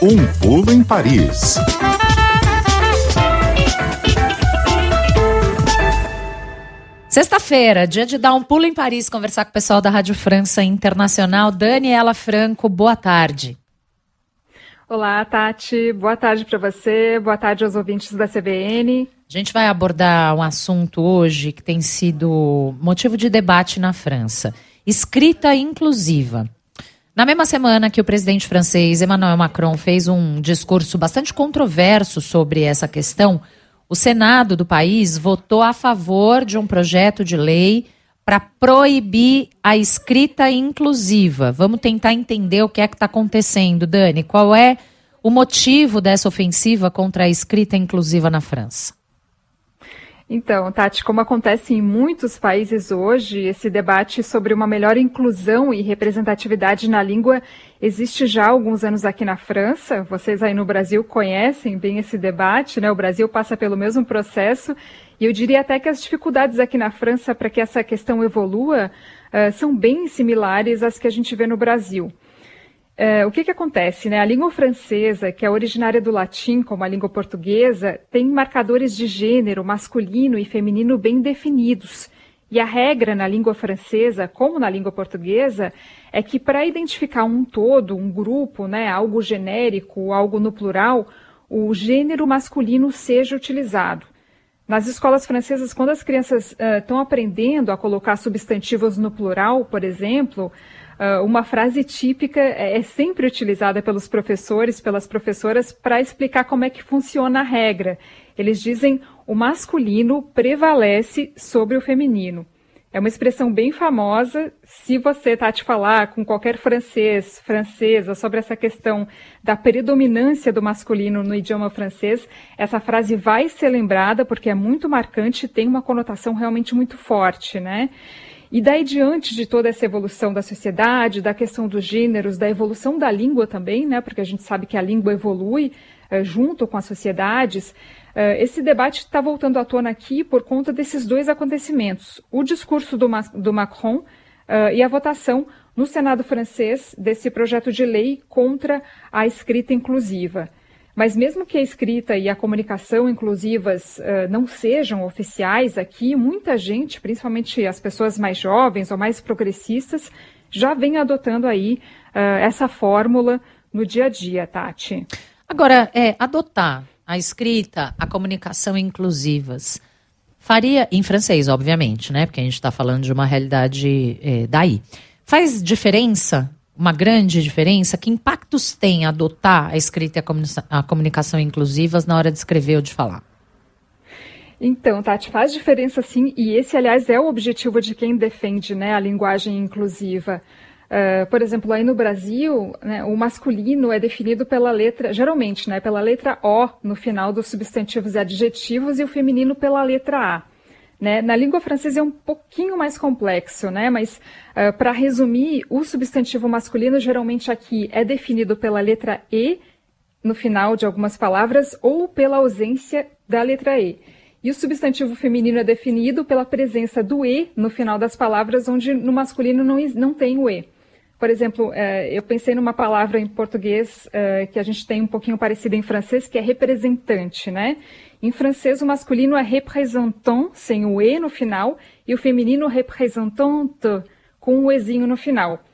Um pulo em Paris. Sexta-feira, dia de dar um pulo em Paris, conversar com o pessoal da Rádio França Internacional. Daniela Franco, boa tarde. Olá, Tati. Boa tarde para você. Boa tarde aos ouvintes da CBN. A gente vai abordar um assunto hoje que tem sido motivo de debate na França: escrita inclusiva. Na mesma semana que o presidente francês Emmanuel Macron fez um discurso bastante controverso sobre essa questão, o Senado do país votou a favor de um projeto de lei para proibir a escrita inclusiva. Vamos tentar entender o que é que está acontecendo, Dani. Qual é o motivo dessa ofensiva contra a escrita inclusiva na França? Então, Tati, como acontece em muitos países hoje, esse debate sobre uma melhor inclusão e representatividade na língua existe já há alguns anos aqui na França. Vocês aí no Brasil conhecem bem esse debate, né? O Brasil passa pelo mesmo processo e eu diria até que as dificuldades aqui na França para que essa questão evolua uh, são bem similares às que a gente vê no Brasil. É, o que, que acontece? Né? A língua francesa, que é originária do latim, como a língua portuguesa, tem marcadores de gênero masculino e feminino bem definidos. E a regra na língua francesa, como na língua portuguesa, é que para identificar um todo, um grupo, né, algo genérico, algo no plural, o gênero masculino seja utilizado. Nas escolas francesas, quando as crianças estão uh, aprendendo a colocar substantivos no plural, por exemplo, Uh, uma frase típica é, é sempre utilizada pelos professores, pelas professoras, para explicar como é que funciona a regra. Eles dizem o masculino prevalece sobre o feminino. É uma expressão bem famosa. Se você tá te falar com qualquer francês, francesa, sobre essa questão da predominância do masculino no idioma francês, essa frase vai ser lembrada porque é muito marcante e tem uma conotação realmente muito forte, né? E daí diante de toda essa evolução da sociedade, da questão dos gêneros, da evolução da língua também, né, porque a gente sabe que a língua evolui é, junto com as sociedades, é, esse debate está voltando à tona aqui por conta desses dois acontecimentos: o discurso do, do Macron é, e a votação no Senado francês desse projeto de lei contra a escrita inclusiva. Mas mesmo que a escrita e a comunicação inclusivas uh, não sejam oficiais aqui, muita gente, principalmente as pessoas mais jovens ou mais progressistas, já vem adotando aí uh, essa fórmula no dia a dia, Tati. Agora, é, adotar a escrita, a comunicação inclusivas, faria, em francês, obviamente, né? Porque a gente está falando de uma realidade é, daí. Faz diferença uma grande diferença? Que impactos tem adotar a escrita e a, comunicação inclusivas na hora de escrever ou de falar? Então, Tati, faz diferença sim, e esse, aliás, é o objetivo de quem defende né, a linguagem inclusiva. Uh, por exemplo, aí no Brasil, né, o masculino é definido pela letra, geralmente, né, pela letra O no final dos substantivos e adjetivos, e o feminino pela letra A. Né? Na língua francesa é um pouquinho mais complexo, né? mas uh, para resumir, o substantivo masculino geralmente aqui é definido pela letra E no final de algumas palavras ou pela ausência da letra E. E o substantivo feminino é definido pela presença do E no final das palavras, onde no masculino não, não tem o E. Por exemplo, uh, eu pensei numa palavra em português uh, que a gente tem um pouquinho parecida em francês, que é representante, né? Em francês, o masculino é représentant, sem o E no final, e o feminino représentante, com o Ezinho no final.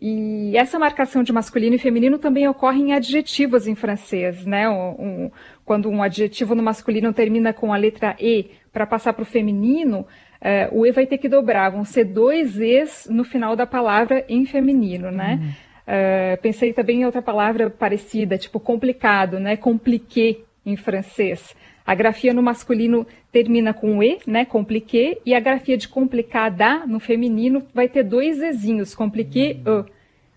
E essa marcação de masculino e feminino também ocorre em adjetivos em francês, né? Um, um, quando um adjetivo no masculino termina com a letra E para passar para o feminino, eh, o E vai ter que dobrar, vão ser dois E's no final da palavra em feminino, né? Uhum. Uh, pensei também em outra palavra parecida, tipo complicado, né? Compliqué em francês. A grafia no masculino termina com E, né, compliqué, e a grafia de complicada no feminino vai ter dois Ezinhos, compliqué, E.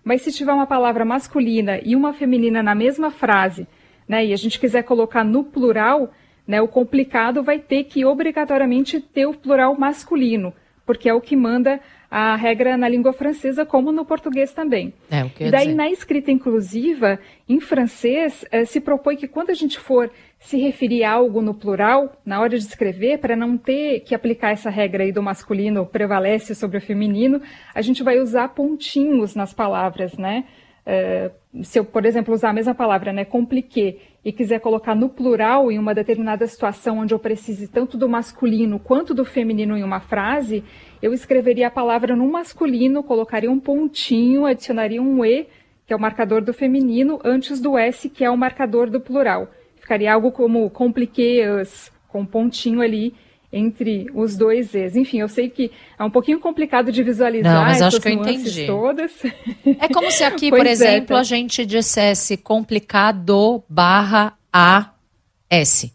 Mas se tiver uma palavra masculina e uma feminina na mesma frase, né, e a gente quiser colocar no plural, né, o complicado vai ter que obrigatoriamente ter o plural masculino, porque é o que manda a regra na língua francesa, como no português também. É, o que e daí, dizer. na escrita inclusiva, em francês, eh, se propõe que quando a gente for se referir a algo no plural, na hora de escrever, para não ter que aplicar essa regra aí do masculino prevalece sobre o feminino, a gente vai usar pontinhos nas palavras, né? é, se eu, por exemplo, usar a mesma palavra, né, compliqué, e quiser colocar no plural em uma determinada situação onde eu precise tanto do masculino quanto do feminino em uma frase, eu escreveria a palavra no masculino, colocaria um pontinho, adicionaria um E, que é o marcador do feminino, antes do S, que é o marcador do plural. Ficaria algo como compliqué-as, com um pontinho ali, entre os dois E's. Enfim, eu sei que é um pouquinho complicado de visualizar Não, mas acho que eu entendi. todas. É como se aqui, por é, exemplo, é, a gente dissesse complicado barra A S.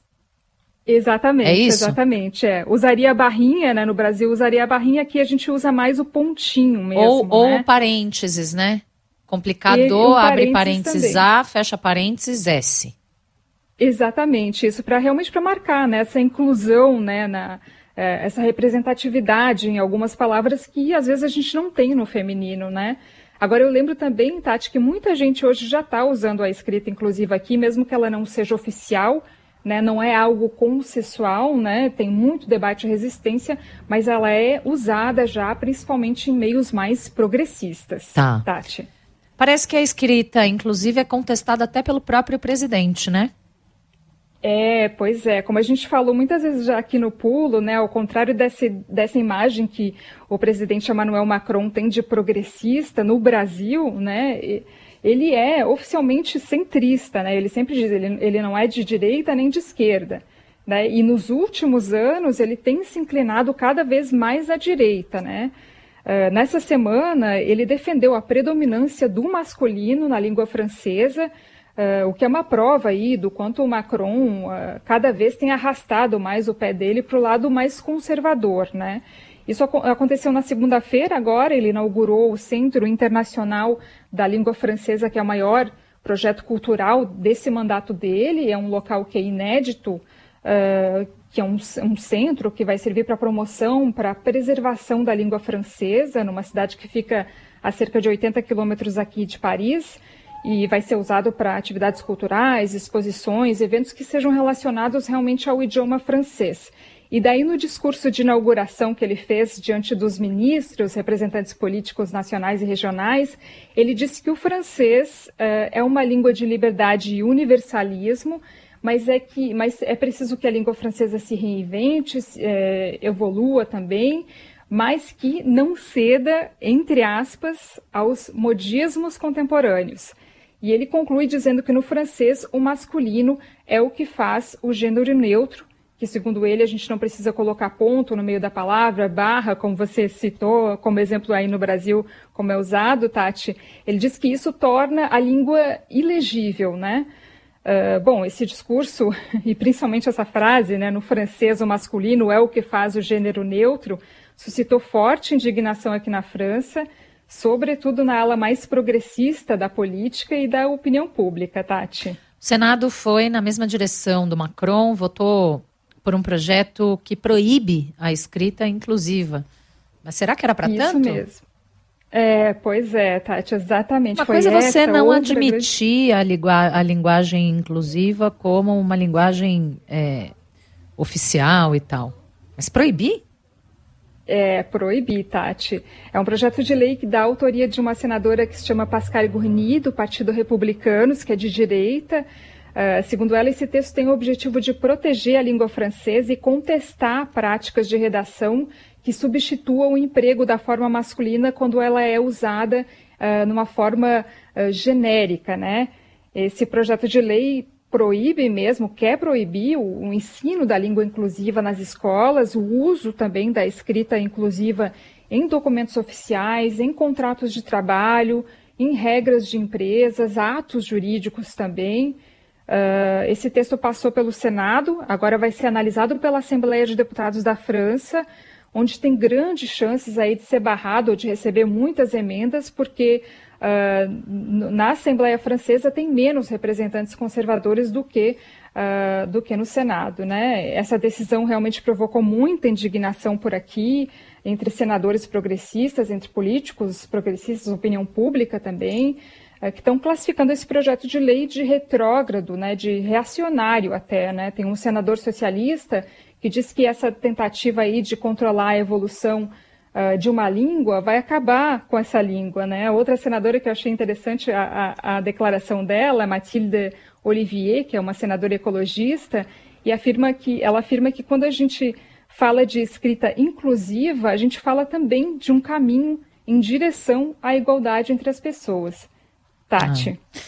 Exatamente, é isso? exatamente. É. Usaria a barrinha, né? No Brasil usaria a barrinha, aqui a gente usa mais o pontinho mesmo. Ou, né? ou parênteses, né? Complicado, um abre parênteses também. A, fecha parênteses S. Exatamente, isso para realmente para marcar né, essa inclusão, né, na, é, essa representatividade em algumas palavras que às vezes a gente não tem no feminino, né? Agora eu lembro também, Tati, que muita gente hoje já está usando a escrita inclusiva aqui, mesmo que ela não seja oficial, né, não é algo consensual, né, tem muito debate e resistência, mas ela é usada já principalmente em meios mais progressistas. Tá. Tati. Parece que a escrita, inclusive, é contestada até pelo próprio presidente, né? É, pois é. Como a gente falou muitas vezes já aqui no pulo, né, ao contrário desse, dessa imagem que o presidente Emmanuel Macron tem de progressista no Brasil, né, ele é oficialmente centrista, né, ele sempre diz, ele, ele não é de direita nem de esquerda. Né, e nos últimos anos ele tem se inclinado cada vez mais à direita, né. Uh, nessa semana, ele defendeu a predominância do masculino na língua francesa, Uh, o que é uma prova aí do quanto o Macron uh, cada vez tem arrastado mais o pé dele para o lado mais conservador, né? Isso ac aconteceu na segunda-feira agora, ele inaugurou o Centro Internacional da Língua Francesa, que é o maior projeto cultural desse mandato dele, é um local que é inédito, uh, que é um, um, centro que vai servir para promoção, para preservação da língua francesa, numa cidade que fica a cerca de 80 quilômetros aqui de Paris, e vai ser usado para atividades culturais, exposições, eventos que sejam relacionados realmente ao idioma francês. E daí, no discurso de inauguração que ele fez diante dos ministros, representantes políticos nacionais e regionais, ele disse que o francês uh, é uma língua de liberdade e universalismo, mas é que mas é preciso que a língua francesa se reinvente, é, evolua também, mas que não ceda, entre aspas, aos modismos contemporâneos. E ele conclui dizendo que no francês o masculino é o que faz o gênero neutro, que segundo ele a gente não precisa colocar ponto no meio da palavra, barra, como você citou, como exemplo aí no Brasil, como é usado, Tati. Ele diz que isso torna a língua ilegível, né? Uh, bom, esse discurso, e principalmente essa frase, né, no francês o masculino é o que faz o gênero neutro, suscitou forte indignação aqui na França, sobretudo na ala mais progressista da política e da opinião pública, Tati. O Senado foi na mesma direção do Macron, votou por um projeto que proíbe a escrita inclusiva. Mas será que era para tanto? Isso mesmo. É, pois é, Tati, exatamente. Uma coisa é você não admitir a, a, linguagem inclusiva como uma linguagem é, oficial e tal. Mas proibir? É, proibir, Tati. É um projeto de lei que dá autoria de uma senadora que se chama Pascal Gourny, do Partido Republicanos, que é de direita. Uh, segundo ela, esse texto tem o objetivo de proteger a língua francesa e contestar práticas de redação que substituam o emprego da forma masculina quando ela é usada uh, numa forma uh, genérica, né? Esse projeto de lei proíbe mesmo, quer proibir o, o, ensino da língua inclusiva nas escolas, o uso também da escrita inclusiva em documentos oficiais, em contratos de trabalho, em regras de empresas, atos jurídicos também. Uh, esse texto passou pelo Senado, agora vai ser analisado pela Assembleia de Deputados da França, onde tem grandes chances aí de ser barrado ou de receber muitas emendas, porque Uh, na Assembleia Francesa tem menos representantes conservadores do que, uh, do que no Senado. Né? Essa decisão realmente provocou muita indignação por aqui, entre senadores progressistas, entre políticos progressistas, opinião pública também, uh, que estão classificando esse projeto de lei de retrógrado, né, de reacionário até. Né? Tem um senador socialista que diz que essa tentativa aí de controlar a evolução uh, de uma língua vai acabar com essa língua, né? Outra senadora que eu achei interessante a, a, a declaração dela, Mathilde Olivier, que é uma senadora ecologista, e afirma que ela afirma que quando a gente fala de escrita inclusiva, a gente fala também de um caminho em direção à igualdade entre as pessoas. Tati. Ah.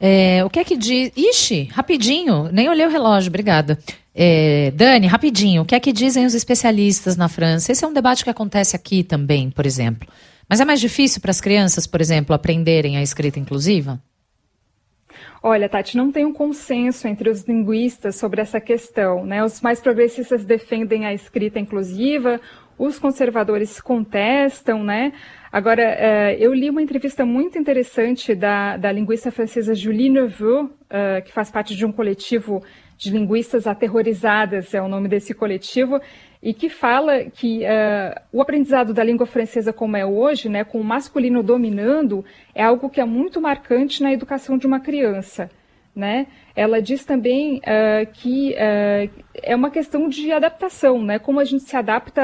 É, o que é que diz. Ixi, rapidinho, nem olhei o relógio, obrigada. É, Dani, rapidinho, o que é que dizem os especialistas na França? Esse é um debate que acontece aqui também, por exemplo. Mas é mais difícil para as crianças, por exemplo, aprenderem a escrita inclusiva? Olha, Tati, não tem um consenso entre os linguistas sobre essa questão. Né? Os mais progressistas defendem a escrita inclusiva, os conservadores contestam, né? Agora, uh, eu li uma entrevista muito interessante da, da linguista francesa Julie Neveu, uh, que faz parte de um coletivo de linguistas aterrorizadas, é o nome desse coletivo, e que fala que uh, o aprendizado da língua francesa como é hoje, né, com o masculino dominando, é algo que é muito marcante na educação de uma criança. Né? Ela diz também uh, que uh, é uma questão de adaptação, né? como a gente se adapta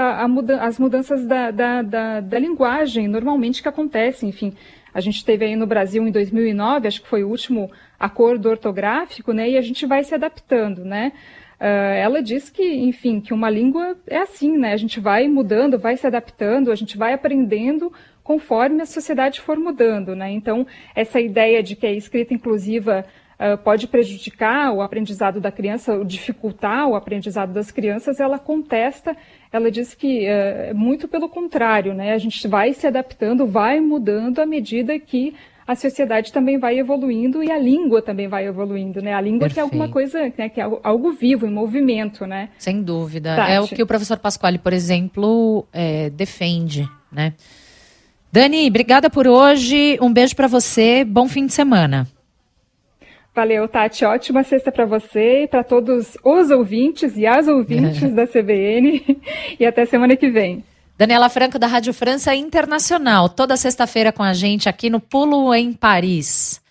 às mudanças da, da, da, da, linguagem normalmente que acontecem. Enfim, a gente teve aí no Brasil em 2009, acho que foi o último acordo ortográfico, né? e a gente vai se adaptando. Né? Uh, ela diz que, enfim, que uma língua é assim, né? A gente vai mudando, vai se adaptando, a gente vai aprendendo conforme a sociedade for mudando, né? Então, essa ideia de que a escrita inclusiva uh, pode prejudicar o aprendizado da criança, ou dificultar o aprendizado das crianças, ela contesta, ela diz que uh, muito pelo contrário, né? A gente vai se adaptando, vai mudando à medida que a sociedade também vai evoluindo e a língua também vai evoluindo, né? A língua Perfeito. que é alguma coisa, né, que é algo vivo, em movimento, né? Sem dúvida. Tati. É o que o professor Pasquale, por exemplo, é, defende, né? Dani, obrigada por hoje. Um beijo para você. Bom fim de semana. Valeu, Tati. Ótima sexta para você e para todos os ouvintes e as ouvintes da CBN. E até semana que vem. Daniela Franco, da Rádio França Internacional, toda sexta-feira com a gente aqui no Pulo em Paris.